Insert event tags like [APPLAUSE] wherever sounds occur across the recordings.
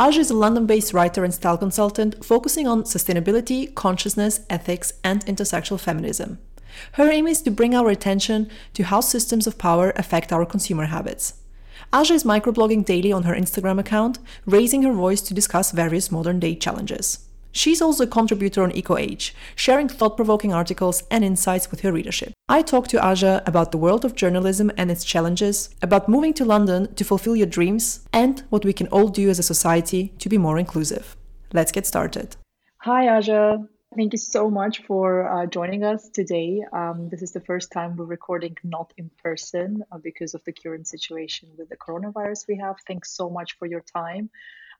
Aja is a London based writer and style consultant focusing on sustainability, consciousness, ethics, and intersectional feminism. Her aim is to bring our attention to how systems of power affect our consumer habits. Aja is microblogging daily on her Instagram account, raising her voice to discuss various modern day challenges. She's also a contributor on EcoAge, sharing thought provoking articles and insights with her readership. I talked to Aja about the world of journalism and its challenges, about moving to London to fulfill your dreams, and what we can all do as a society to be more inclusive. Let's get started. Hi, Aja. Thank you so much for uh, joining us today. Um, this is the first time we're recording not in person uh, because of the current situation with the coronavirus we have. Thanks so much for your time.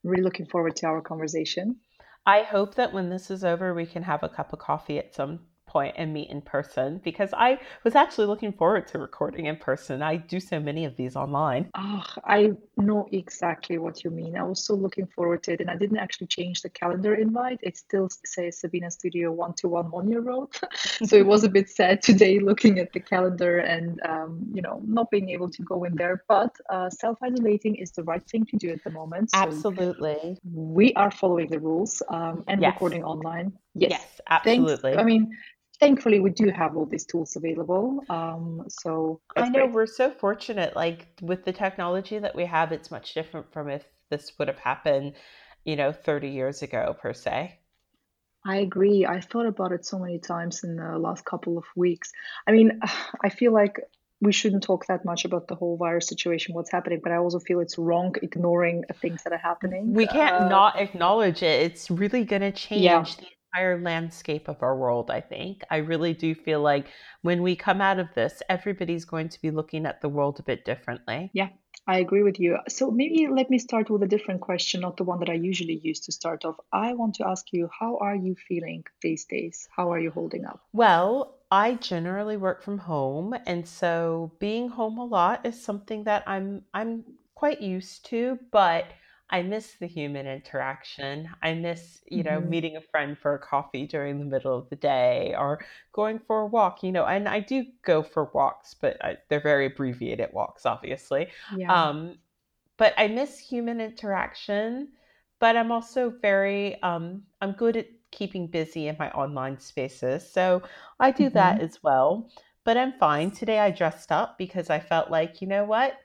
I'm really looking forward to our conversation. I hope that when this is over, we can have a cup of coffee at some point and meet in person because I was actually looking forward to recording in person. I do so many of these online. Oh, I know exactly what you mean. I was so looking forward to it, and I didn't actually change the calendar invite. It still says Sabinna Studio one to one one year old. [LAUGHS] so it was a bit sad today looking at the calendar and um, you know not being able to go in there. But uh, self isolating is the right thing to do at the moment. So Absolutely. We are following the rules um, and yes. recording online. Yes, yes absolutely. Thanks. I mean, thankfully we do have all these tools available um, so i know great. we're so fortunate like with the technology that we have it's much different from if this would have happened you know 30 years ago per se i agree i thought about it so many times in the last couple of weeks i mean [SIGHS] i feel like we shouldn't talk that much about the whole virus situation, what's happening, but I also feel it's wrong ignoring things that are happening. We can't uh, not acknowledge it. It's really going to change yeah. the entire landscape of our world, I think. I really do feel like when we come out of this, everybody's going to be looking at the world a bit differently. Yeah, I agree with you. So maybe let me start with a different question, not the one that I usually use to start off. I want to ask you, how are you feeling these days? How are you holding up? Well, I generally work from home, and so being home a lot is something that I'm I'm quite used to, but I miss the human interaction. I miss, you know, mm-hmm. meeting a friend for a coffee during the middle of the day or going for a walk, you know, and I do go for walks, but I, they're very abbreviated walks, obviously. Yeah. Um, but I miss human interaction, but I'm also very, um, I'm good at keeping busy in my online spaces. So I do mm-hmm. that as well. But I'm fine. Today I dressed up because I felt like, you know what?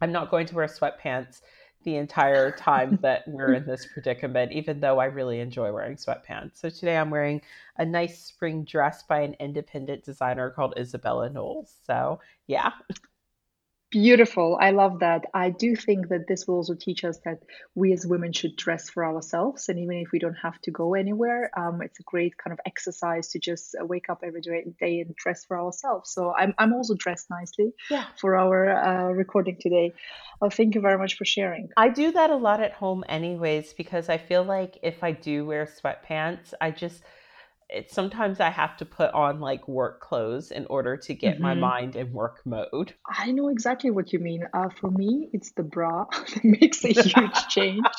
I'm not going to wear sweatpants the entire time that we're in this predicament, even though I really enjoy wearing sweatpants. So today I'm wearing a nice spring dress by an independent designer called Isabella Knowles. So yeah. Beautiful. I love that. I do think that this will also teach us that we as women should dress for ourselves. And even if we don't have to go anywhere, um, it's a great kind of exercise to just uh, wake up every day and dress for ourselves. So I'm, I'm also dressed nicely yeah. for our uh, recording today. Well, thank you very much for sharing. I do that a lot at home, anyways, because I feel like if I do wear sweatpants, I just it's sometimes I have to put on like work clothes in order to get mm-hmm. my mind in work mode. I know exactly what you mean. Uh, for me, it's the bra [LAUGHS] that makes a huge [LAUGHS] change. [LAUGHS]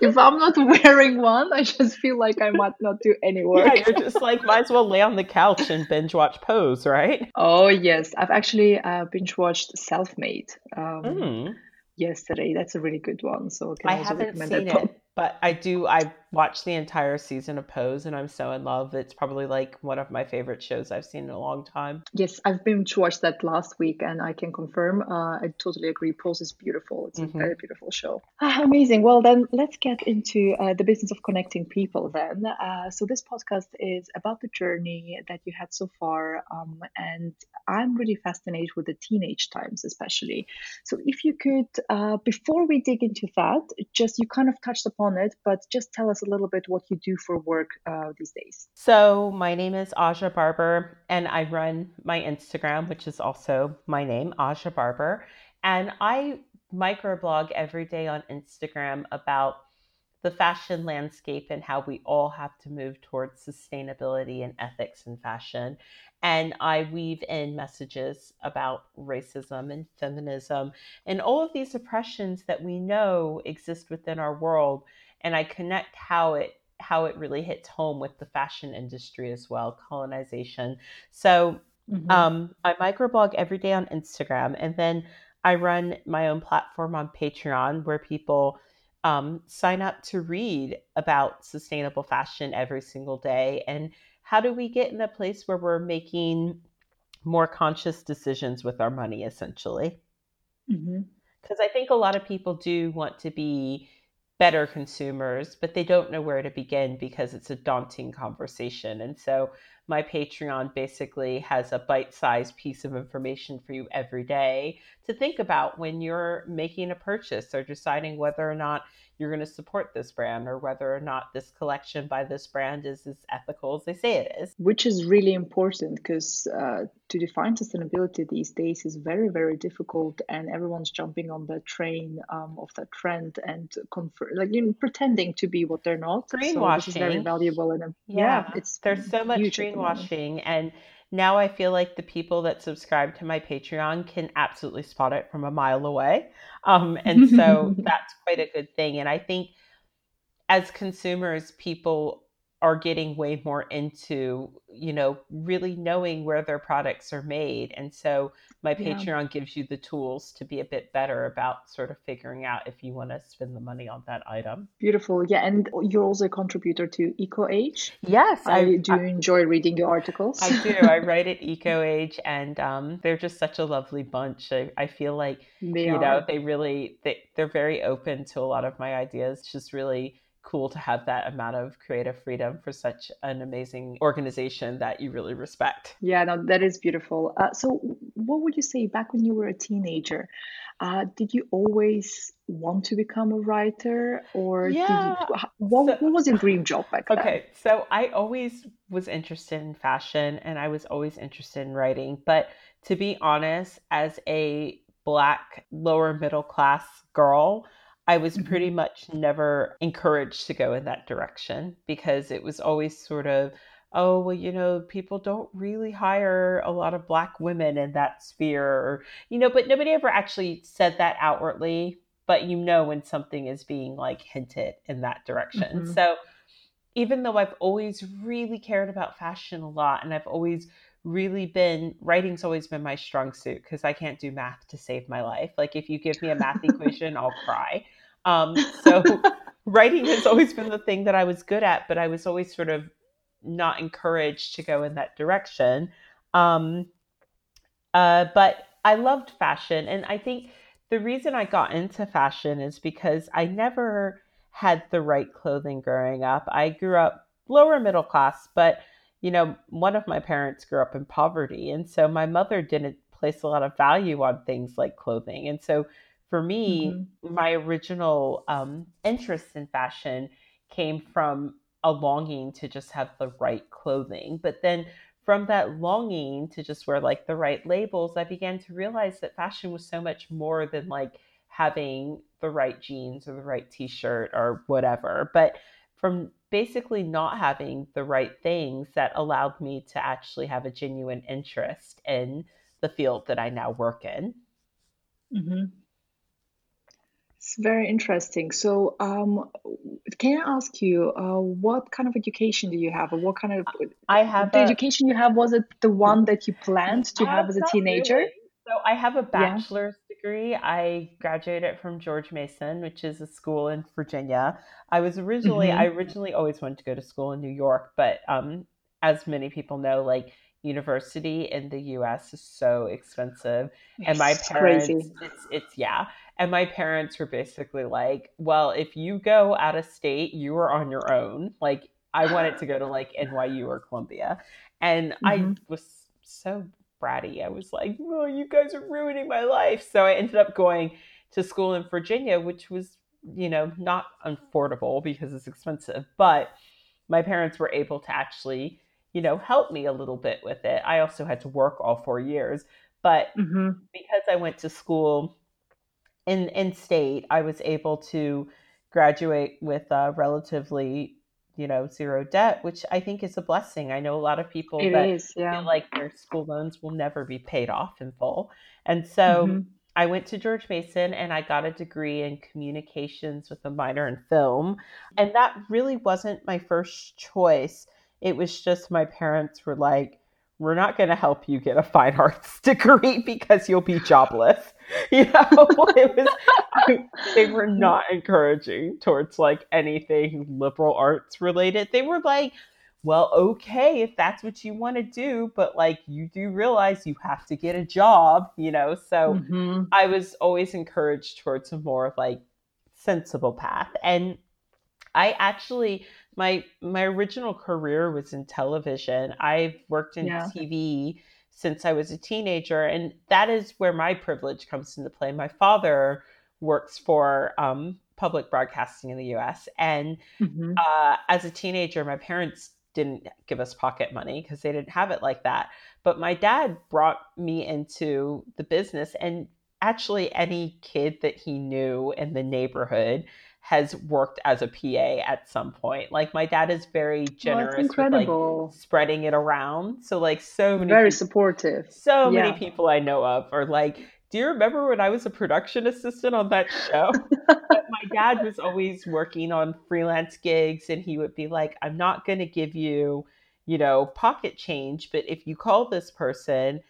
if I'm not wearing one, I just feel like I might not do any work. Yeah, you're just like, might as well lay on the couch and binge watch Pose, right? Oh, yes. I've actually uh, binge watched Self Made um, mm. yesterday. That's a really good one. So I haven't seen it, but I do. I watched the entire season of Pose and I'm so in love. It's probably like one of my favorite shows I've seen in a long time. Yes, I've been to watch that last week and I can confirm. Uh, I totally agree. Pose is beautiful. It's mm-hmm. a very beautiful show. Ah, amazing. Well, then let's get into uh, the business of connecting people then. Uh, so, this podcast is about the journey that you had so far. Um, and I'm really fascinated with the teenage times, especially. So, if you could, uh, before we dig into that, just you kind of touched upon it, but just tell us a little bit what you do for work uh, these days. So, my name is Aja Barber, and I run my Instagram, which is also my name, Aja Barber. And I microblog every day on Instagram about the fashion landscape and how we all have to move towards sustainability and ethics in fashion. And I weave in messages about racism and feminism and all of these oppressions that we know exist within our world. And I connect how it how it really hits home with the fashion industry as well, colonization. So mm-hmm. um, I microblog every day on Instagram, and then I run my own platform on Patreon where people um, sign up to read about sustainable fashion every single day. And how do we get in a place where we're making more conscious decisions with our money, essentially? Because mm-hmm. I think a lot of people do want to be better consumers, but they don't know where to begin because it's a daunting conversation. And so my Patreon basically has a bite sized piece of information for you every day to think about when you're making a purchase or deciding whether or not you're going to support this brand or whether or not this collection by this brand is as ethical as they say it is. Which is really important because uh, to define sustainability these days is very, very difficult, and everyone's jumping on the train um, of that trend and confer- like you know, pretending to be what they're not. Greenwashing. So is very valuable, and yeah, yeah, it's there's so much greenwashing and now I feel like the people that subscribe to my Patreon can absolutely spot it from a mile away. Um, and so [LAUGHS] that's quite a good thing. And I think as consumers, people are getting way more into you know really knowing where their products are made and so my patreon yeah. gives you the tools to be a bit better about sort of figuring out if you want to spend the money on that item beautiful yeah and you're also a contributor to eco age yes i, I do I, enjoy reading your articles i do i write at eco age and um, they're just such a lovely bunch i, I feel like they you are. know they really they, they're very open to a lot of my ideas just really cool to have that amount of creative freedom for such an amazing organization that you really respect. Yeah, no, that is beautiful. Uh, so, what would you say back when you were a teenager? Uh, did you always want to become a writer, or yeah. You, what, so, what was your dream job back then? Okay, so I always was interested in fashion, and I was always interested in writing. But to be honest, as a black lower middle class girl, I was mm-hmm. pretty much never encouraged to go in that direction because it was always sort of, oh, well, you know, people don't really hire a lot of Black women in that sphere, or, you know, but nobody ever actually said that outwardly. But you know when something is being like hinted in that direction. Mm-hmm. So even though I've always really cared about fashion a lot and I've always really been writing's always been my strong suit because I can't do math to save my life. Like if you give me a math [LAUGHS] equation, I'll cry. Um, so [LAUGHS] writing has always been the thing that I was good at, but I was always sort of not encouraged to go in that direction. Um, uh, but I loved fashion, and I think the reason I got into fashion is because I never had the right clothing growing up. I grew up lower middle class, but you know, one of my parents grew up in poverty, and so my mother didn't place a lot of value on things like clothing, and so for me, mm-hmm. my original um, interest in fashion came from a longing to just have the right clothing. But then from that longing to just wear like the right labels, I began to realize that fashion was so much more than like having the right jeans or the right t shirt or whatever. But from basically not having the right things that allowed me to actually have a genuine interest in the field that I now work in. Mm-hmm. It's very interesting. So, um, can I ask you, uh, what kind of education do you have, or what kind of I have the a, education you have? Was it the one that you planned to have as a teenager? Really. So, I have a bachelor's yeah. degree, I graduated from George Mason, which is a school in Virginia. I was originally, mm-hmm. I originally always wanted to go to school in New York, but um, as many people know, like university in the US is so expensive. And my parents, crazy. it's, it's, yeah. And my parents were basically like, well, if you go out of state, you are on your own. Like, I wanted to go to like NYU or Columbia. And mm-hmm. I was so bratty. I was like, oh, you guys are ruining my life. So I ended up going to school in Virginia, which was, you know, not affordable because it's expensive, but my parents were able to actually, you know, help me a little bit with it. I also had to work all four years, but mm-hmm. because I went to school in in state, I was able to graduate with a relatively you know zero debt which i think is a blessing i know a lot of people it that is, yeah. feel like their school loans will never be paid off in full and so mm-hmm. i went to george mason and i got a degree in communications with a minor in film and that really wasn't my first choice it was just my parents were like we're not going to help you get a fine arts [LAUGHS] degree because you'll be jobless. [LAUGHS] You know, [LAUGHS] it was, they were not encouraging towards like anything liberal arts related. They were like, well, okay, if that's what you want to do, but like you do realize you have to get a job, you know? So mm-hmm. I was always encouraged towards a more like sensible path. And I actually my my original career was in television. I've worked in yeah. TV since I was a teenager, and that is where my privilege comes into play. My father works for um, public broadcasting in the U.S., and mm-hmm. uh, as a teenager, my parents didn't give us pocket money because they didn't have it like that. But my dad brought me into the business, and actually, any kid that he knew in the neighborhood has worked as a PA at some point. Like my dad is very generous with like spreading it around. So like so many very people, supportive. So yeah. many people I know of are like, do you remember when I was a production assistant on that show? [LAUGHS] my dad was always working on freelance gigs and he would be like, I'm not going to give you, you know, pocket change, but if you call this person,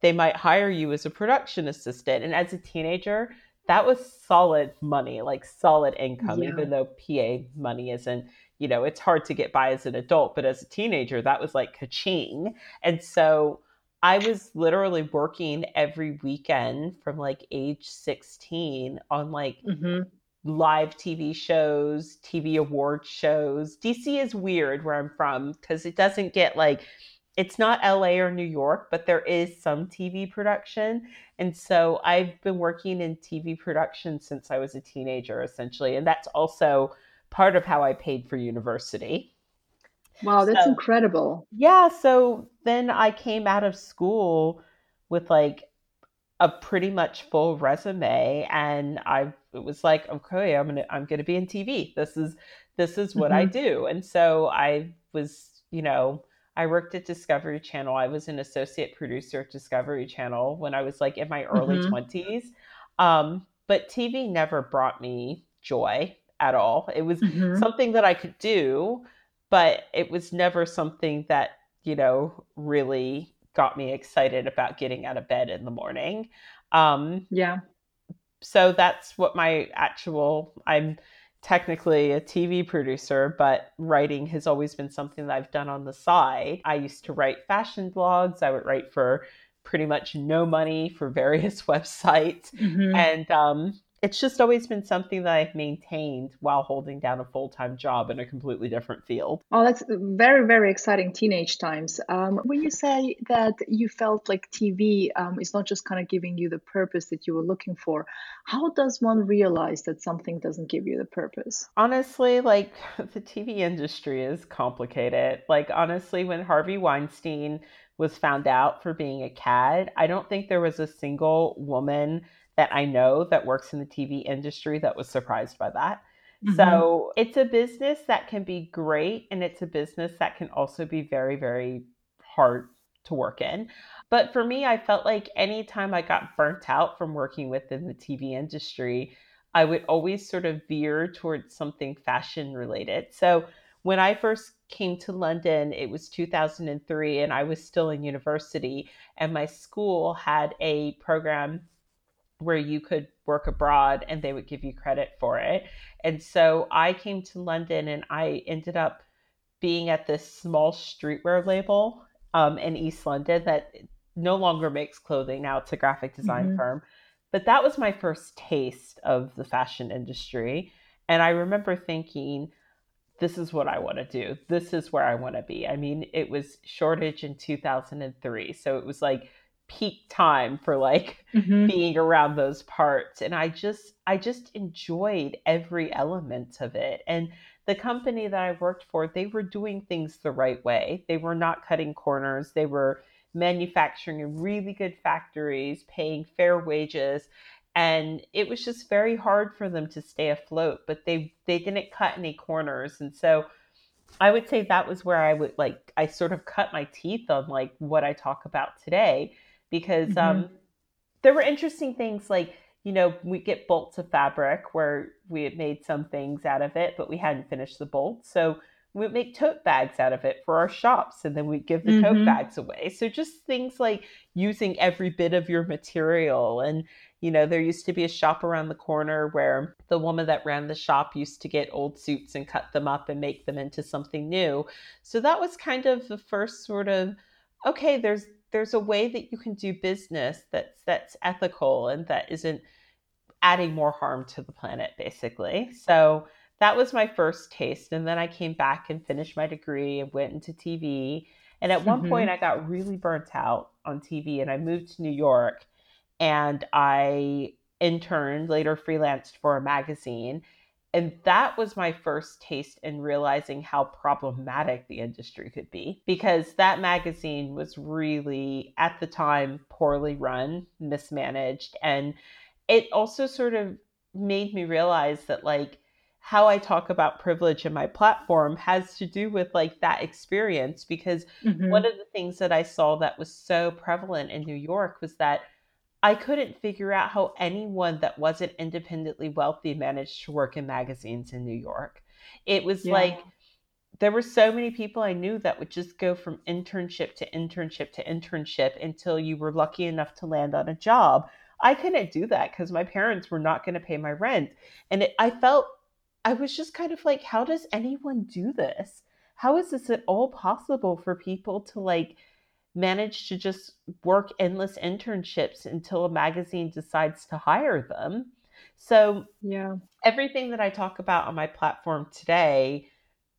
they might hire you as a production assistant. And as a teenager, that was solid money, like solid income, yeah. even though PA money isn't, you know, it's hard to get by as an adult, but as a teenager, that was like ka-ching. And so I was literally working every weekend from like age 16 on like mm-hmm. live TV shows, TV award shows. DC is weird where I'm from because it doesn't get like it's not LA or New York, but there is some TV production. And so I've been working in TV production since I was a teenager, essentially. And that's also part of how I paid for university. Wow, that's so, incredible. Yeah. So then I came out of school with like a pretty much full resume and I it was like, okay, I'm gonna I'm gonna be in TV. This is this is what mm-hmm. I do. And so I was, you know, I worked at Discovery Channel. I was an associate producer at Discovery Channel when I was like in my early mm-hmm. 20s. Um, but TV never brought me joy at all. It was mm-hmm. something that I could do, but it was never something that, you know, really got me excited about getting out of bed in the morning. Um, yeah. So that's what my actual, I'm technically a TV producer, but writing has always been something that I've done on the side. I used to write fashion blogs. I would write for pretty much no money for [LAUGHS] various [LAUGHS] websites. Mm-hmm. And um, it's just always been something that I've maintained while holding down a full time job in a completely different field. Oh, that's very, very exciting teenage times. Um, when you say that you felt like TV um, is not just kind of giving you the purpose that you were looking for, how does one realize that something doesn't give you the purpose? Honestly, like [LAUGHS] the TV industry is complicated. Like, honestly, when Harvey Weinstein was found out for being a cad, I don't think there was a single woman that I know that works in the TV industry that was surprised by that. Mm-hmm. So it's a business that can be great and it's a business that can also be very, very hard to work in. But for me, I felt like anytime I got burnt out from working within the TV industry, I would always sort of veer towards something fashion related. So when I first came to London, it was 2003, and I was still in university, and my school had a program where you could work abroad and they would give you credit for it. And so I came to London and I ended up being at this small streetwear label um, in East London that no longer makes clothing. Now it's a graphic design mm-hmm. firm. But that was my first taste of the fashion industry. And I remember thinking, this is what I want to do. This is where I want to be. I mean, it was Shoreditch in 2003. So it was like peak time for like mm-hmm. being around those parts and I just I just enjoyed every element of it. And the company that I worked for, they were doing things the right way. They were not cutting corners. They were manufacturing in really good factories, paying fair wages, and it was just very hard for them to stay afloat, but they they didn't cut any corners. And so I would say that was where I would like I sort of cut my teeth on like what I talk about today because mm-hmm. um there were interesting things like you know, we get bolts of fabric where we had made some things out of it, but we hadn't finished the bolts. So we would make tote bags out of it for our shops and then we'd give the mm-hmm. tote bags away. So just things like using every bit of your material. And, you know, there used to be a shop around the corner where the woman that ran the shop used to get old suits and cut them up and make them into something new. So that was kind of the first sort of okay, there's there's a way that you can do business that's that's ethical and that isn't adding more harm to the planet basically so that was my first taste and then i came back and finished my degree and went into tv and at one mm-hmm. point i got really burnt out on tv and i moved to new york and i interned later freelanced for a magazine and that was my first taste in realizing how problematic the industry could be because that magazine was really, at the time, poorly run, mismanaged. And it also sort of made me realize that, like, how I talk about privilege in my platform has to do with like that experience because mm-hmm. one of the things that I saw that was so prevalent in New York was that I couldn't figure out how anyone that wasn't independently wealthy managed to work in magazines in New York. It was yeah. like there were so many people I knew that would just go from internship to internship to internship until you were lucky enough to land on a job. I couldn't do that because my parents were not going to pay my rent. And it, I felt, I was just kind of like, how does anyone do this? How is this at all possible for people to like, manage to just work endless internships until a magazine decides to hire them. So, yeah, everything that I talk about on my platform today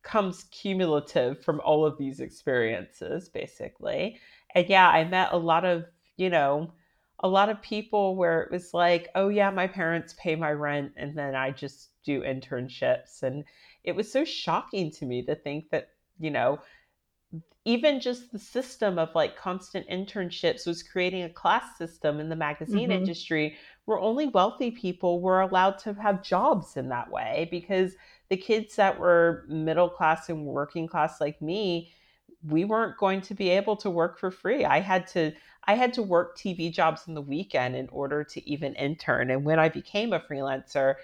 comes cumulative from all of these experiences, basically. And yeah, I met a lot of, you know, a lot of people where it was like, oh, yeah, my parents pay my rent, and then I just do internships. And it was so shocking to me to think that, you know, even just the system of like constant internships was creating a class system in the magazine mm-hmm. industry where only wealthy people were allowed to have jobs in that way because the kids that were middle class and working class like me we weren't going to be able to work for free. I had to i had to work tv jobs in the weekend in order to even intern. And when i became a freelancer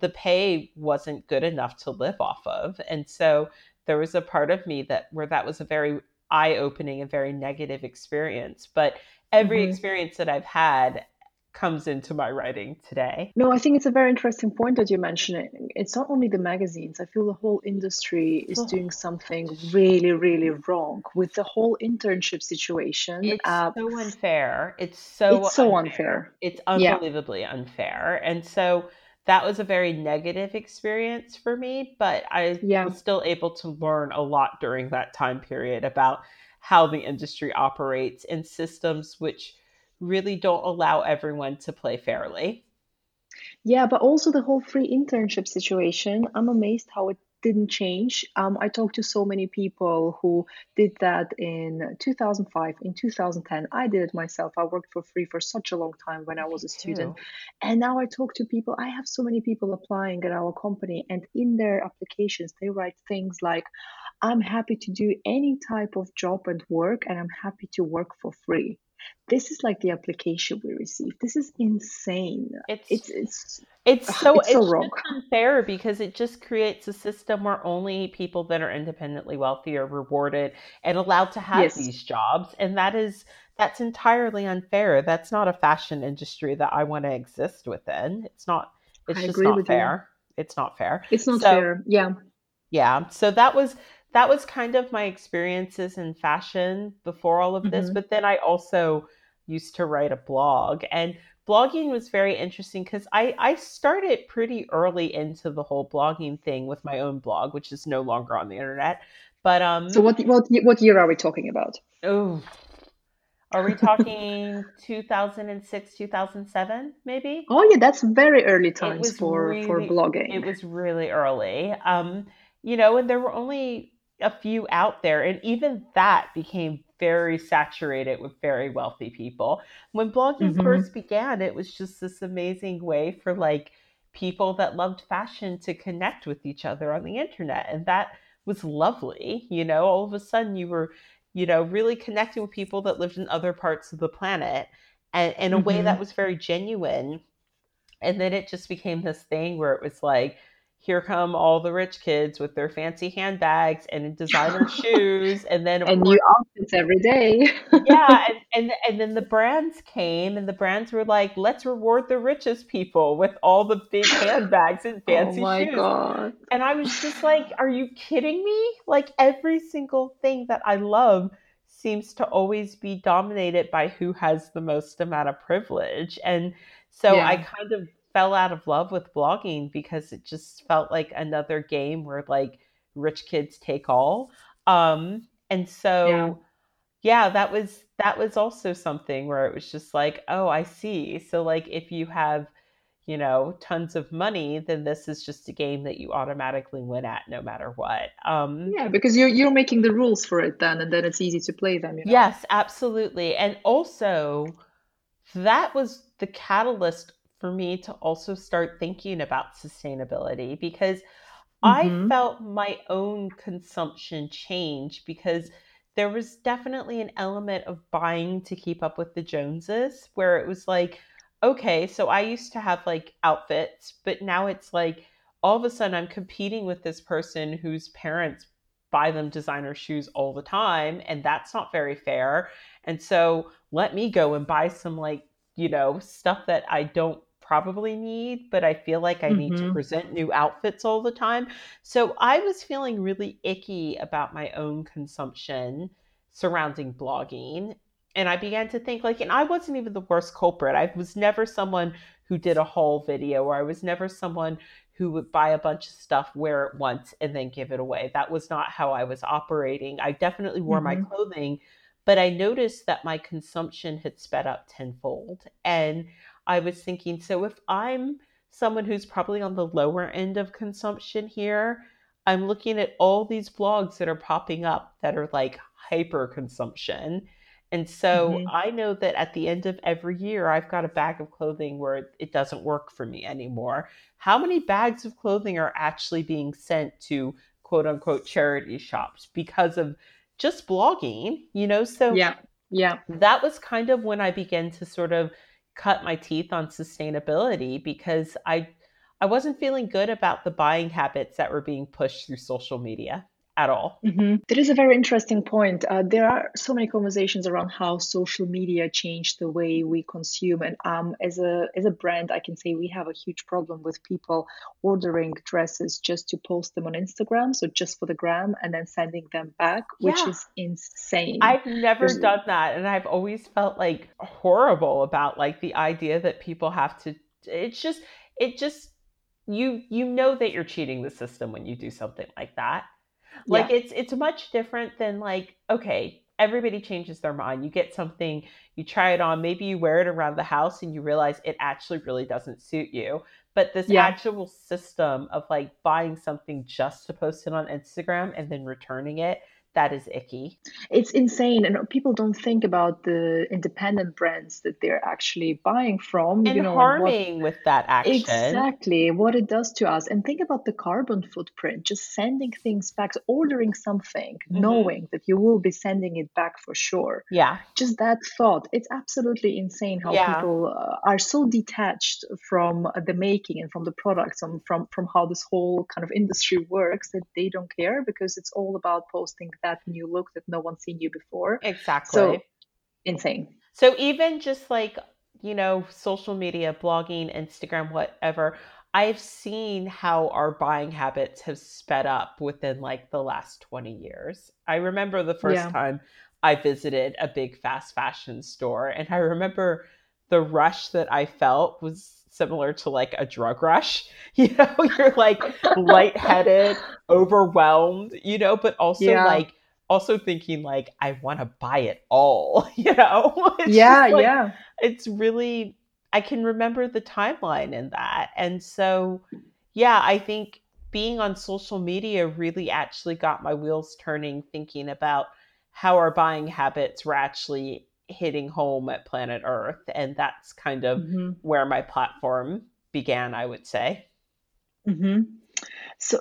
the pay wasn't good enough to live off of. And so there was a part of me that where that was a very eye-opening and very negative experience but every mm-hmm. experience that i've had comes into my writing today. No, I think it's a very interesting point that you're mentioning. It's not only the magazines. I feel the whole industry is oh. doing something really, really wrong with the whole internship situation. It's uh, so unfair. It's so it's so unfair. unfair. It's unbelievably yeah. unfair. And so that was a very negative experience for me, but I yeah. was still able to learn a lot during that time period about how the industry operates and systems which really don't allow everyone to play fairly. Yeah, but also the whole free internship situation. I'm amazed how it didn't change. Um, I talked to so many people who did that in 2005, in 2010. I did it myself. I worked for free for such a long time when I was a student. And now I talk to people. I have so many people applying at our company, and in their applications, they write things like, I'm happy to do any type of job and work, and I'm happy to work for free. This is like the application we received. This is insane. It's it's it's it's so it's so it's wrong. unfair because it just creates a system where only people that are independently wealthy are rewarded and allowed to have Yes, these jobs, and that is that's entirely unfair. That's not a fashion industry that I want to exist within. It's not. It's I just not with you. fair. It's not fair. It's not So fair. Yeah. yeah, so that was that was kind of my experiences in fashion before all of this, hmm but then I also used to write a blog and blogging was very interesting because I, I started pretty early into the whole blogging thing with my own blog, which is no longer on the internet. But um, So what what what year are we talking about? oh are we talking 2006, 2007 maybe? Oh yeah, that's very early times for for blogging. it was really early. Um, you know, and there were only a few out there, and even that became very saturated with very wealthy people. When blogging hmm first began, it was just this amazing way for like people that loved fashion to connect with each other on the internet, and that was lovely. You know, all of a sudden you were, you know, really connecting with people that lived in other parts of the planet, and in a way hmm that was very genuine and then it just became this thing where it was like, here come all the rich kids with their fancy handbags and designer [LAUGHS] shoes. And then, And new outfits every day. [LAUGHS] yeah, and, and and then the brands came, and the brands were like, let's reward the richest people with all the big [LAUGHS] handbags and fancy Oh fancy my shoes. God. And I was just like, are you kidding me? Like every single thing that I love seems to always be dominated by who has the most amount of privilege. And so I kind of fell out of love with blogging because it just felt like another game where like rich kids take all. Um and Yeah. so yeah, that was that was also something where it was just like, oh, I see. So like if you have you know, tons of money, then this is just a game that you automatically win at no matter what. Um, Yeah, because you're you're making the rules for it then, and then it's easy to play them, you know? yes, absolutely. And also, that was the catalyst for me to also start thinking about sustainability because I hmm felt my own consumption change because there was definitely an element of buying to keep up with the Joneses where it was like, okay, so I used to have like outfits, but now it's like all of a sudden I'm competing with this person whose parents buy them designer shoes all the time, and that's not very fair. And so let me go and buy some like, you know, stuff that I don't probably need, but I feel like I need to hmm present new outfits all the time. So I was feeling really icky about my own consumption surrounding blogging. And I began to think, like, and I wasn't even the worst culprit. I was never someone who did a haul video, or I was never someone who would buy a bunch of stuff, wear it once, and then give it away. That was not how I was operating. I definitely wore my hmm clothing, but I noticed that my consumption had sped up tenfold. And I was thinking, so if I'm someone who's probably on the lower end of consumption here, I'm looking at all these blogs that are popping up that are like hyper consumption. And so hmm I know that at the end of every year, I've got a bag of clothing where it, it doesn't work for me anymore. How many bags of clothing are actually being sent to quote unquote charity shops because of just blogging? You know, so Yeah. Yeah. that was kind of when I began to sort of cut my teeth on sustainability because I I wasn't feeling good about the buying habits that were being pushed through social media at all. hmm That is a very interesting point. Uh, there are so many conversations around how social media changed the way we consume, and um, as a as a brand, I can say we have a huge problem with people ordering dresses just to post them on Instagram, so just for the gram, and then sending them back, which Yeah. is insane. I've never There's done that and I've always felt like horrible about like the idea that people have to it's just it just you you know that you're cheating the system when you do something like that. Like yeah, it's it's much different than like okay, everybody changes their mind. You get something, you try it on, maybe you wear it around the house and you realize it actually really doesn't suit you. But this yeah, actual system of like buying something just to post it on Instagram and then returning it, that is icky. It's insane, and people don't think about the independent brands that they're actually buying from. And you know, harming what, with that action. Exactly what it does to us, and think about the carbon footprint. Just sending things back, ordering something, mm-hmm. knowing that you will be sending it back for sure. Yeah. Just that thought. It's absolutely insane how yeah. people uh, are so detached from the making and from the products and from from how this whole kind of industry works that they don't care because it's all about posting that new look that no one's seen you before. Exactly. So insane. So even just like, you know, social media, blogging, Instagram, whatever, I've seen how our buying habits have sped up within like the last 20 years. I remember the first yeah. time I visited a big fast fashion store and I remember the rush that I felt was similar to like a drug rush. [LAUGHS] You know, you're like lightheaded, [LAUGHS] overwhelmed, you know, but also yeah. like also thinking like I want to buy it all, [LAUGHS] you know? It's yeah, like, yeah. It's really I can remember the timeline in that. And so yeah, I think being on social media really actually got my wheels turning thinking about how our buying habits were actually hitting home at planet Earth. And that's kind of mm-hmm. where my platform began, I would say. Mm-hmm. So,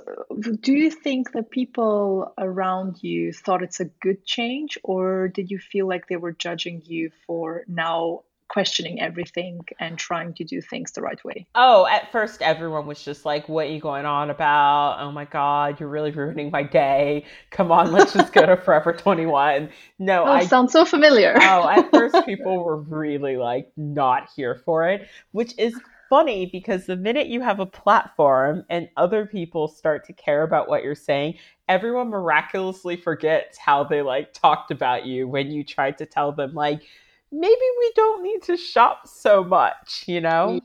do you think that people around you thought it's a good change, or did you feel like they were judging you for now questioning everything and trying to do things the right way? Oh, at first everyone was just like, "What are you going on about? Oh my god, you're really ruining my day. Come on, let's just go to [LAUGHS] Forever 21." No, oh, I sounds so familiar. oh, at first [LAUGHS] people were really like not here for it, which is funny because the minute you have a platform and other people start to care about what you're saying, everyone miraculously forgets how they like talked about you when you tried to tell them like maybe we don't need to shop so much, you know?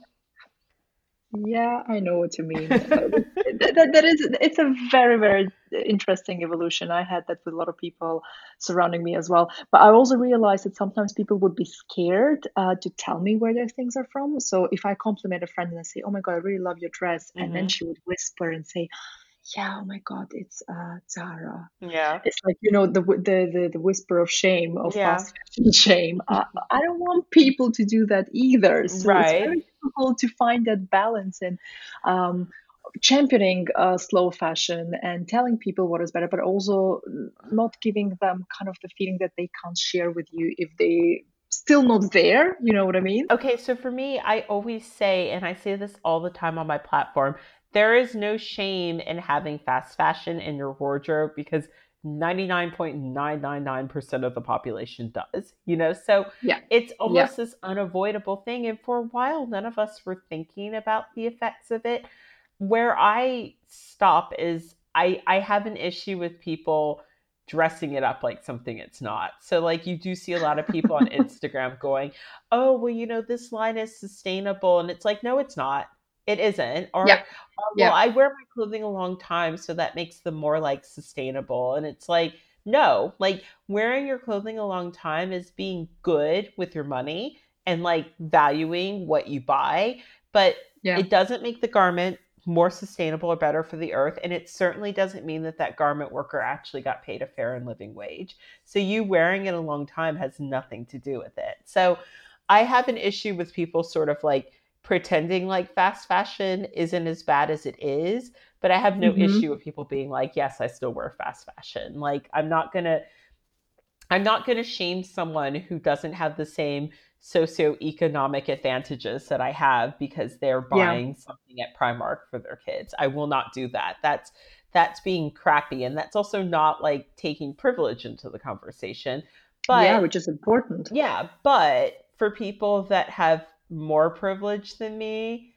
Yeah, I know what you mean. [LAUGHS] that, that, that is, it's a very, very interesting evolution. I had that with a lot of people surrounding me as well. But I also realized that sometimes people would be scared uh, to tell me where their things are from. So if I compliment a friend and I say, "Oh my god, I really love your dress," mm-hmm. and then mm-hmm. she would whisper and say, yeah, oh my God, it's uh, Zara. Yeah. It's like, you know, the, the, the, the whisper of shame, of yeah. fast fashion shame. Uh, I don't want people to do that either. So right. it's very difficult to find that balance and um, championing uh, slow fashion and telling people what is better, but also not giving them kind of the feeling that they can't share with you if they still not there. You know what I mean? Okay, so for me, I always say, and I say this all the time on my platform, there is no shame in having fast fashion in your wardrobe because 99.999% of the population does, you know? So yeah. it's almost yeah. this unavoidable thing. And for a while, none of us were thinking about the effects of it. Where I stop is I, I have an issue with people dressing it up like something it's not. So like you do see a lot of people on [LAUGHS] Instagram going, "Oh, well, you know, this line is sustainable." And it's like, "No, it's not it isn't or, yeah. or well yeah. i wear my clothing a long time so that makes them more like sustainable and it's like no like wearing your clothing a long time is being good with your money and like valuing what you buy but yeah. it doesn't make the garment more sustainable or better for the earth and it certainly doesn't mean that that garment worker actually got paid a fair and living wage so you wearing it a long time has nothing to do with it so i have an issue with people sort of like pretending like fast fashion isn't as bad as it is but i have no mm-hmm. issue with people being like yes i still wear fast fashion. Like i'm not gonna i'm not gonna shame someone who doesn't have the same socioeconomic advantages that i have because they're buying yeah. something at primark for their kids. I will not do that. That's that's being crappy and that's also not like taking privilege into the conversation. But yeah which is important. Yeah but for people that have more privileged than me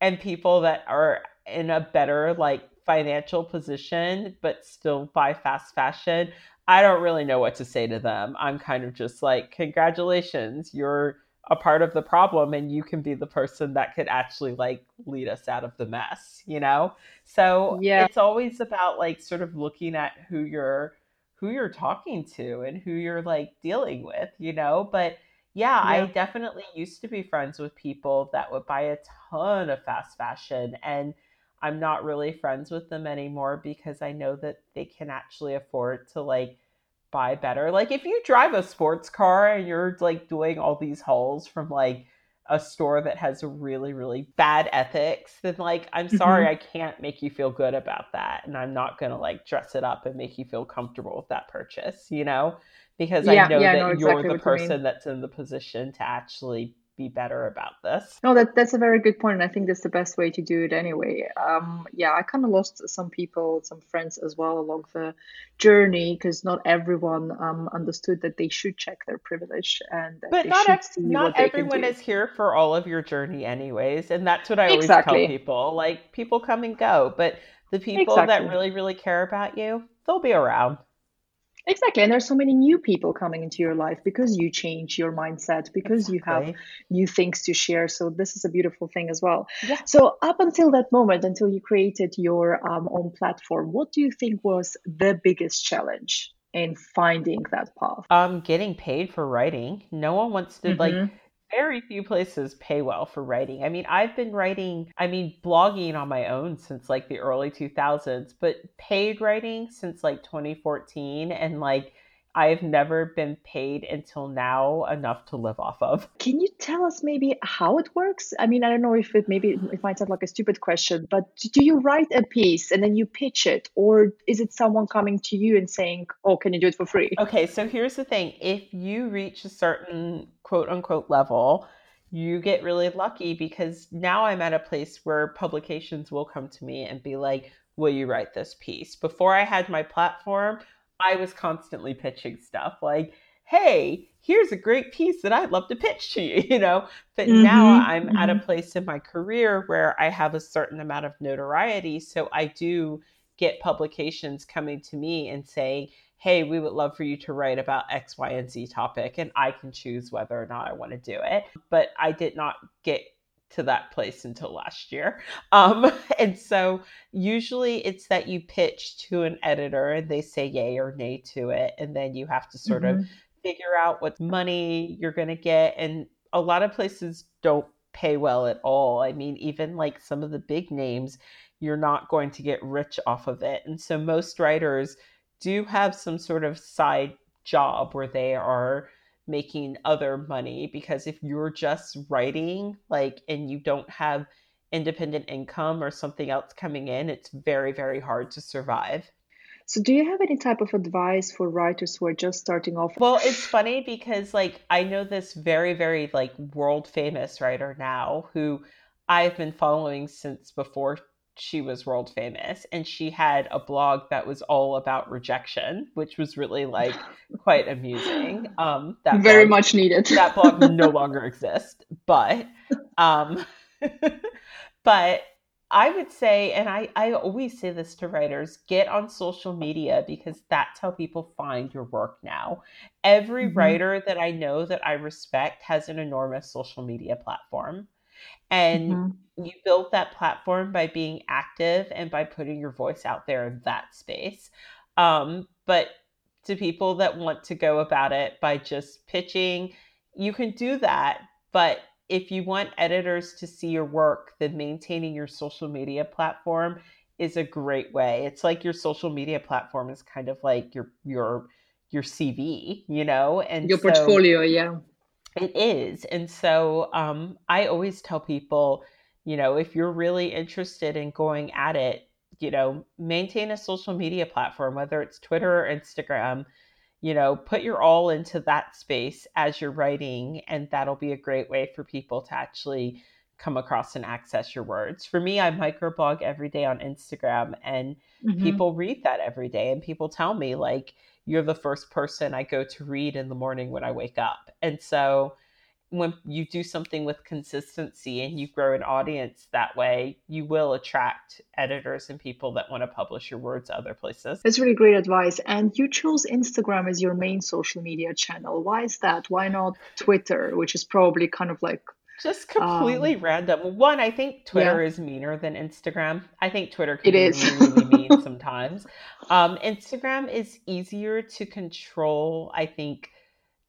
and people that are in a better like financial position but still buy fast fashion i don't really know what to say to them. I'm kind of just like congratulations you're a part of the problem and you can be the person that could actually like lead us out of the mess you know? So yeah. it's always about like sort of looking at who you're who you're talking to and who you're like dealing with you know? But yeah, yeah, I definitely used to be friends with people that would buy a ton of fast fashion and I'm not really friends with them anymore because I know that they can actually afford to like buy better. Like if you drive a sports car and you're like doing all these hauls from like a store that has really really bad ethics then like i'm sorry mm-hmm. i can't make you feel good about that and i'm not going to like dress it up and make you feel comfortable with that purchase you know because yeah, i know yeah, that no, exactly you're the person you that's in the position to actually be better about this. No, that that's a very good point, and I think that's the best way to do it anyway. Um, yeah, I kind of lost some people, some friends as well along the journey because not everyone um, understood that they should check their privilege and but not not everyone is here for all of your journey anyways, and that's what I always exactly. tell people. Like people come and go, but the people exactly. that really really care about you, they'll be around. Exactly. And there's so many new people coming into your life because you change your mindset, because exactly. you have new things to share. So this is a beautiful thing as well. Yeah. So up until that moment, until you created your um, own platform, what do you think was the biggest challenge? in finding that path? Um, getting paid for writing. No one wants to mm-hmm. like very few places pay well for writing. I mean, I've been writing, I mean, blogging on my own since like the early 2000s, but paid writing since like 2014. And like, I've never been paid until now enough to live off of. Can you tell us maybe how it works? I mean, I don't know if it maybe it might sound like a stupid question, but do you write a piece and then you pitch it, or is it someone coming to you and saying, "Oh, can you do it for free?" Okay, so here's the thing: if you reach a certain quote unquote level, you get really lucky because now I'm at a place where publications will come to me and be like, "Will you write this piece?" Before I had my platform I was constantly pitching stuff like, hey, here's a great piece that I'd love to pitch to you, [LAUGHS] you know? But mm-hmm, now I'm mm-hmm. at a mm-hmm. place in my career where I have a certain amount of notoriety. So I do get publications coming to me and saying, hey, we would love for you to write about X, Y, and Z topic. And I can choose whether or not I want to do it. But I did not get to that place until last year. Um, [LAUGHS] and so usually it's that you pitch to an editor and they say yay or nay to it. And then you have to sort mm-hmm. of figure out what money you're going to get. And a lot of places don't pay well at all. I mean, even like some of the big names, you're not going to get rich off of it. And so most writers do have some sort of side job where they are making other money because if you're just writing like and you don't have independent income or something else coming in it's very very hard to survive. So do you have any type of advice for writers who are just starting off? Well it's funny because like i know this very very like world famous writer now who i've been following since before she was world famous and she had a blog that was all about rejection which was really like quite amusing. [LAUGHS] Um that very blog, much needed. that blog no [LAUGHS] longer exists but um [LAUGHS] but i would say and i i always say this to writers get on social media because that's how people find your work now. Every mm-hmm. writer that i know that i respect has an enormous social media platform and mm-hmm. you build that platform by being active and by putting your voice out there in that space. Um, but to people that want to go about it by just pitching, you can do that. But if you want editors to see your work, then maintaining your social media platform is a great way. It's like your social media platform is kind of like your your your CV, you know, and your so, portfolio, yeah. It is. And so um, I always tell people, you know, if you're really interested in going at it, you know, maintain a social media platform, whether it's Twitter or Instagram, you know, put your all into that space as you're writing. And that'll be a great way for people to actually come across and access your words. For me, I microblog every day on Instagram and mm-hmm. people read that every day and people tell me like you're the first person I go to read in the morning when I wake up. And so when you do something with consistency and you grow an audience that way, you will attract editors and people that want to publish your words other places. That's really great advice. And you chose Instagram as your main social media channel. Why is that? Why not Twitter, which is probably kind of like just completely um, random. One, I think Twitter yeah. is meaner than Instagram. I think Twitter can it be is. really, really mean [LAUGHS] sometimes. Um, Instagram is easier to control, I think,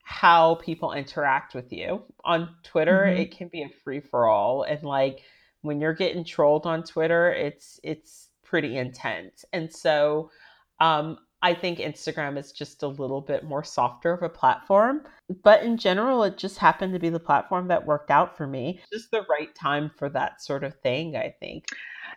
how people interact with you. On Twitter, mm-hmm. it can be a free for all. And like when you're getting trolled on Twitter, it's it's pretty intense. And so um I think Instagram is just a little bit more softer of a platform. But in general, it just happened to be the platform that worked out for me. Just the right time for that sort of thing, I think.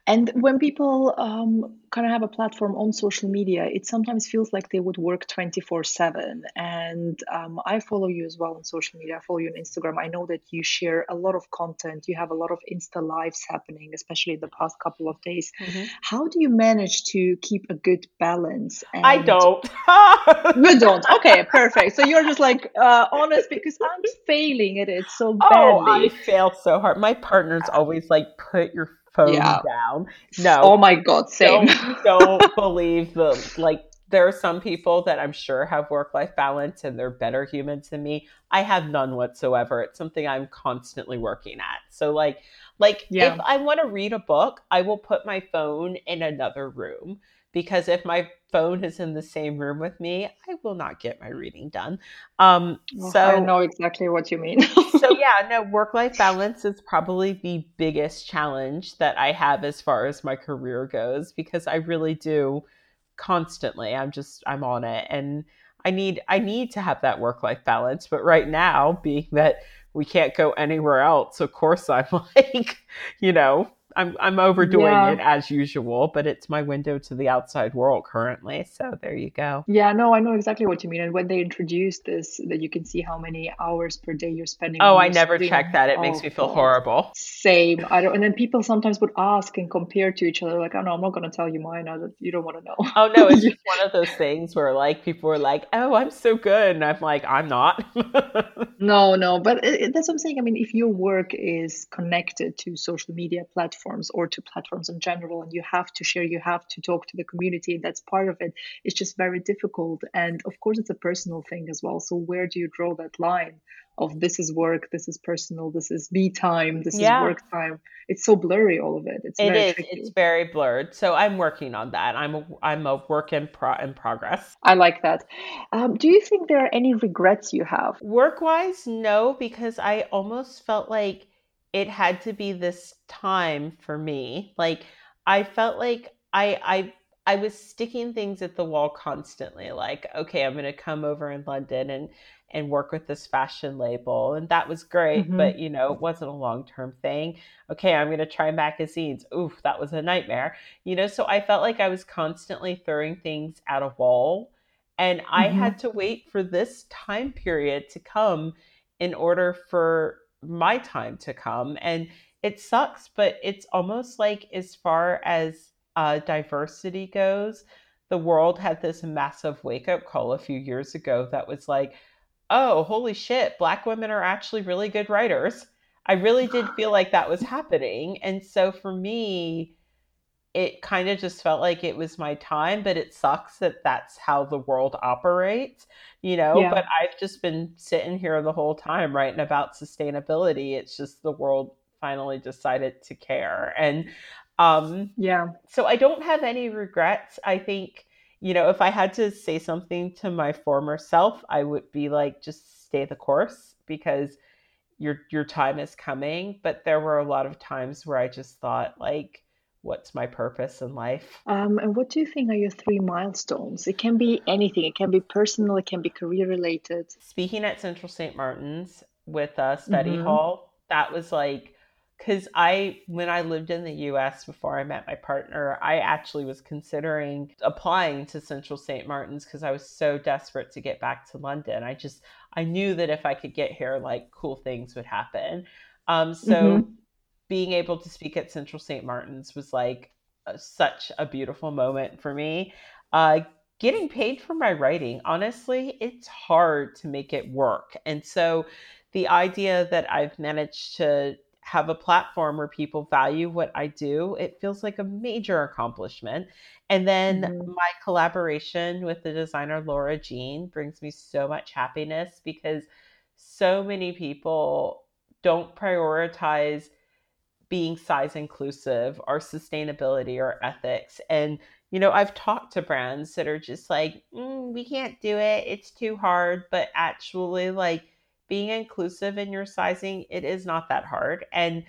And when people um, kind of have a platform on social media, it sometimes feels like they would work 24 7. And um, I follow you as well on social media. I follow you on Instagram. I know that you share a lot of content. You have a lot of Insta lives happening, especially the past couple of days. Mm-hmm. How do you manage to keep a good balance? And... I don't. [LAUGHS] you don't. [LAUGHS] Okay, perfect. So you're just like uh, honest because I'm failing at it so badly. Oh, I fail so hard. My partner's always like, put your phone yeah. down. No. Oh my god, same. Don't, don't [LAUGHS] believe the like there are some people that I'm sure have work life balance and they're better humans than me. I have none whatsoever. It's something I'm constantly working at. So like like yeah. if I want to read a book, I will put my phone in another room because if my phone is in the same room with me, I will not get my reading done. Um, so I know exactly what you mean. so [LAUGHS] yeah, no, work life balance is probably the biggest challenge that I have as far as my career goes because I really do constantly. I'm just I'm on it and I need I need to have that work life balance. But right now, being that we can't go anywhere else, of course I'm [LAUGHS] like, you know, I'm I'm overdoing yeah. it as usual, but it's my window to the outside world currently. So there you go. Yeah, no, I know exactly what you mean. And when they introduced this, that you can see how many hours per day you're spending. Oh, I never check that. It oh, makes me feel horrible. Same. I don't. And then people sometimes would ask and compare to each other. Like, oh no, I'm not going to tell you mine. You don't want to know. Oh no, it's [LAUGHS] just one of those things where like people are like, oh, I'm so good, and I'm like, I'm not. [LAUGHS] no, no, but it, that's what I'm saying. I mean, if your work is connected to social media platforms platforms or to platforms in general and you have to share you have to talk to the community that's part of it. It's just very difficult and of course it's a personal thing as well. So where do you draw that line of this is work this is personal this is me time this yeah. is work time it's so blurry all of it. It's it is, it's very blurred. So i'm working on that. I'm a i'm a work in pro in progress. I like that. Um, do you think there are any regrets you have? Work wise no because i almost felt like it had to be this time for me. Like I felt like I I I was sticking things at the wall constantly. Like, okay, I'm going to come over in London and and work with this fashion label, and that was great, mm-hmm. but you know, it wasn't a long term thing. Okay, I'm going to try magazines. Oof, that was a nightmare. You know, so I felt like I was constantly throwing things at a wall, and mm-hmm. I had to wait for this time period to come in order for my time to come. And it sucks, but it's almost like as far as uh, diversity goes, the world had this massive wake up call a few years ago that was like, oh, holy shit, black women are actually really good writers. I really did feel like that was happening. And so for me, it kind of just felt like it was my time, but it sucks that that's how the world operates, you know. Yeah. But I've just been sitting here the whole time writing about sustainability. It's just the world finally decided to care. And um, yeah, so I don't have any regrets. I think, you know, if I had to say something to my former self, I would be like, just stay the course because your your time is coming. But there were a lot of times where I just thought, like, what's my purpose in life. Um, and what do you think are your three milestones? It can be anything. It can be personal. It can be career related. Speaking at Central St. Martin's with a study mm-hmm. hall, that was like because I, when I lived in the US before I met my partner, I actually was considering applying to Central St. Martin's because I was so desperate to get back to London. I just, I knew that if I could get here, like cool things would happen. Um, so mm-hmm being able to speak at Central St. Martin's was like a, such a beautiful moment for me. Uh, getting paid for my writing, honestly, it's hard to make it work. And so the idea that I've managed to have a platform where people value what I do, it feels like a major accomplishment. And then mm-hmm. my collaboration with the designer Lora Gene brings me so much happiness because so many people don't prioritize being size inclusive or sustainability or ethics. And, you know, I've talked to brands that are just like, mm, we can't do it. It's too hard. But actually, like being inclusive in your sizing, it is not that hard. And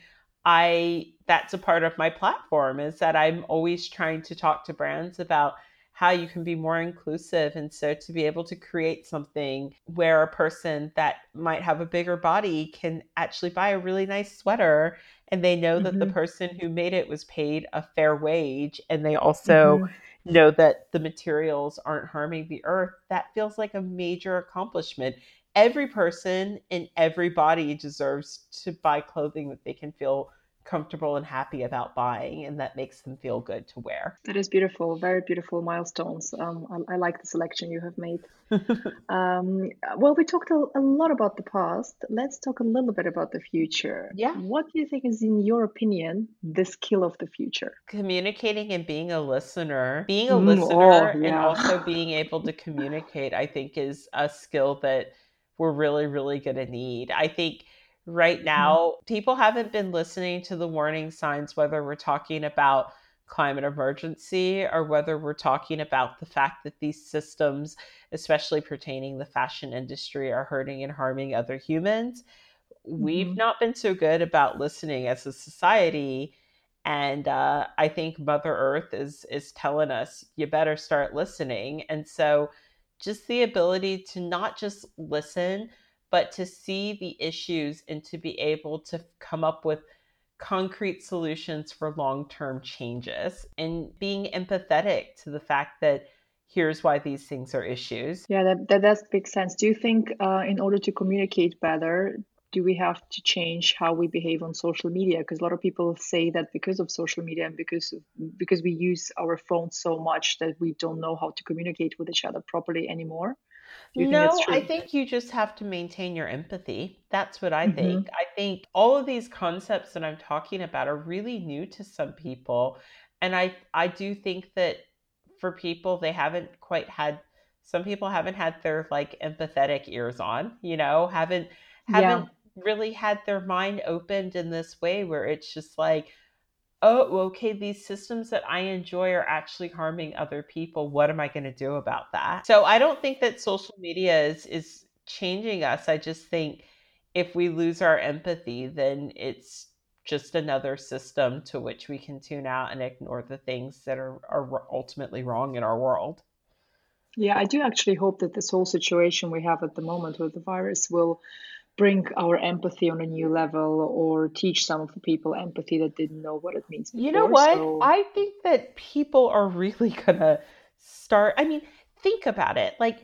I, that's a part of my platform is that I'm always trying to talk to brands about how you can be more inclusive. And so to be able to create something where a person that might have a bigger body can actually buy a really nice sweater and they know mm-hmm. that the mm-hmm. person who made it was paid a fair wage and they also mm-hmm. know that the materials aren't harming the earth, that feels like a major accomplishment. Every person in every body deserves to buy clothing that they can feel comfortable and happy about buying and that makes them feel good to wear. That is beautiful, very beautiful milestones. Um, I, I, like the selection you have made. [LAUGHS] um, well, we talked a, a, lot about the past. Let's talk a little bit about the future. Yeah. What do you think is, in your opinion, the skill of the future? Communicating and being a listener. Being a mm, listener oh, yeah. and also [LAUGHS] being able to communicate, I think, is a skill that we're really, really going to need. I think right mm-hmm. now, people haven't been listening to the warning signs, whether we're talking about climate emergency or whether we're talking about the fact that these systems, especially pertaining the fashion industry, are hurting and harming other humans. Mm-hmm. We've not been so good about listening as a society. And uh, I think Mother Earth is is telling us you better start listening. And so, just the ability to not just listen, but to see the issues and to be able to come up with concrete solutions for long term changes and being empathetic to the fact that here's why these things are issues. Yeah, that, that does make sense. Do you think, uh, in order to communicate better, do we have to change how we behave on social media because a lot of people say that because of social media and because because we use our phones so much that we don't know how to communicate with each other properly anymore no, I think you just have to maintain your empathy. That's what I mm-hmm. think. I think all of these concepts that I'm talking about are really new to some people. And I, I do think that for people, they haven't quite had, some people haven't had their like empathetic ears on, you know, haven't, haven't yeah. really had their mind opened in this way where it's just like, oh, okay, these systems that I enjoy are actually harming other people. What am I going to do about that? So I don't think that social media is is changing us. I just think if we lose our empathy, then it's just another system to which we can tune out and ignore the things that are, are ultimately wrong in our world. Yeah, I do actually hope that this whole situation we have at the moment with the virus will bring our empathy on a new level or teach some of the people empathy that didn't know what it means before. You know what? So... I think that people are really [LAUGHS] going to start. I mean, think about it. Like,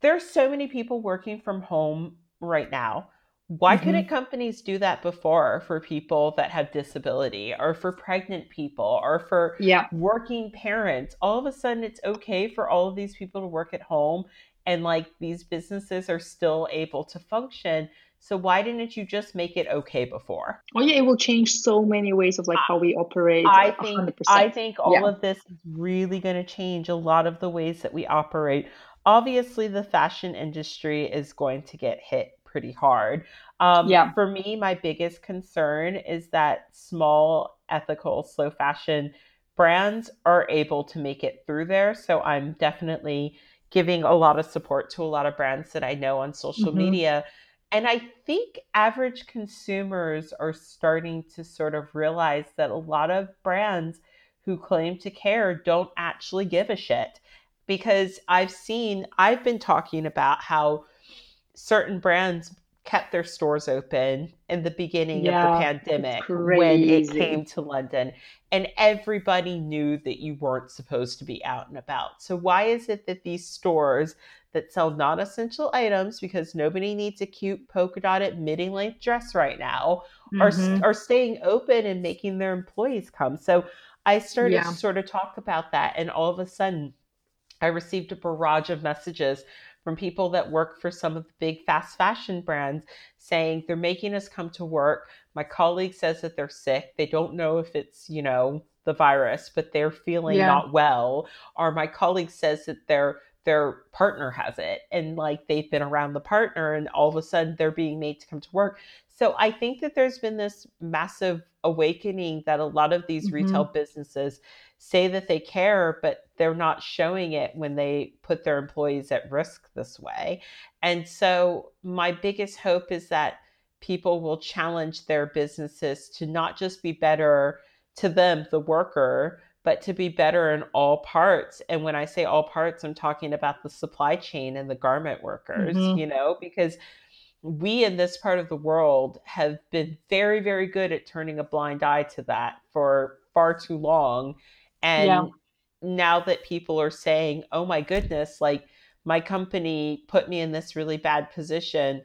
there's so many people working from home right now. Why mm-hmm. couldn't companies do that before for people that have disability or for pregnant people or for yeah. working parents? All of a sudden, it's okay for all of these people to work at home and like these businesses are still able to function so why didn't you just make it okay before oh yeah it will change so many ways of like how we operate i think 100%. i think all yeah. of this is really going to change a lot of the ways that we operate obviously the fashion industry is going to get hit pretty hard um, yeah. for me my biggest concern is that small ethical slow fashion brands are able to make it through there so i'm definitely giving a lot of support to a lot of brands that I know on social mm-hmm. media. And I think average consumers are starting to sort of realize that a lot of brands who claim to care don't actually give a shit. Because I've seen, I've been talking about how certain brands kept their stores open in the beginning yeah, of the pandemic when it came to London. And everybody knew that you weren't supposed to be out and about. So, why is it that these stores that sell non essential items, because nobody needs a cute polka dotted midi length dress right now, mm-hmm. are, are staying open and making their employees come? So, I started yeah. to sort of talk about that. And all of a sudden, I received a barrage of messages from people that work for some of the big fast fashion brands saying they're making us come to work. My colleague says that they're sick. They don't know if it's, you know, the virus, but they're feeling yeah. not well. Or my colleague says that their their partner has it and like they've been around the partner and all of a sudden they're being made to come to work. So I think that there's been this massive awakening that a lot of these mm-hmm. retail businesses say that they care, but they're not showing it when they put their employees at risk this way. And so, my biggest hope is that people will challenge their businesses to not just be better to them, the worker, but to be better in all parts. And when I say all parts, I'm talking about the supply chain and the garment workers, mm-hmm. you know, because we in this part of the world have been very, very good at turning a blind eye to that for far too long. And yeah. now that people are saying, oh my goodness, like my company put me in this really bad position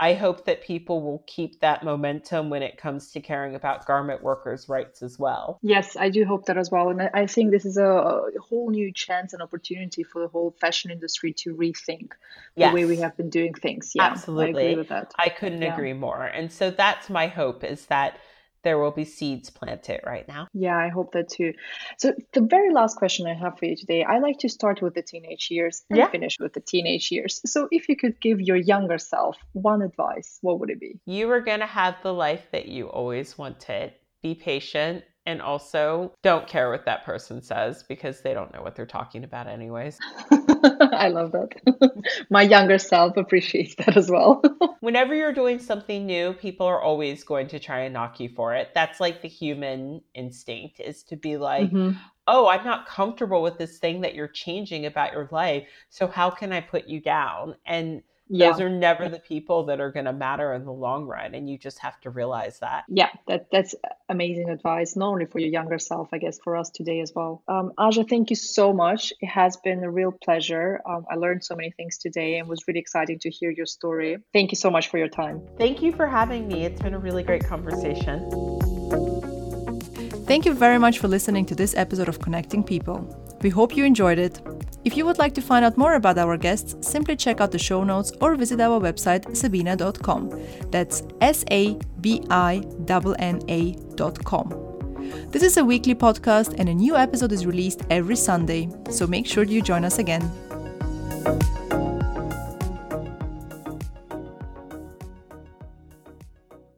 I hope that people will keep that momentum when it comes to caring about garment workers' rights as well. Yes, I do hope that as well. And I think this is a whole new chance and opportunity for the whole fashion industry to rethink yes. the way we have been doing things. Yeah, absolutely. I agree with that. I couldn't yeah. agree more. And so that's my hope is that there will be seeds planted right now. Yeah, I hope that too. So the very last question I have for you today, I like to start with the teenage years and yeah. finish with the teenage years. So if you could give your younger self one advice, what would it be? You are going to have the life that you always wanted. Be patient and also don't care what that person says because they don't know what they're talking about anyways. [LAUGHS] I love that. [LAUGHS] My younger self appreciates that as well. [LAUGHS] Whenever you're doing something new, people are always going to try and knock you for it. That's like the human instinct is to be like, mm-hmm. "Oh, I'm not comfortable with this thing that you're changing about your life. So how can I put you down?" And yeah. those are never the people that are going to matter in the long run and you just have to realize that. Yeah that that's amazing advice not only for your younger self i guess for us today as well. Um, aja thank you so much. It has been a real pleasure. Um, i learned so many things today and was really exciting to hear your story. Thank you so much for your time. Thank you for having me. It's been a really great conversation. Thank you very much for listening to this episode of Connecting People. We hope you enjoyed it. If you would like to find out more about our guests, simply check out the show notes or visit our website sabinna.com. That's S A B I N A.com. This is a weekly podcast and a new episode is released every Sunday, so make sure you join us again.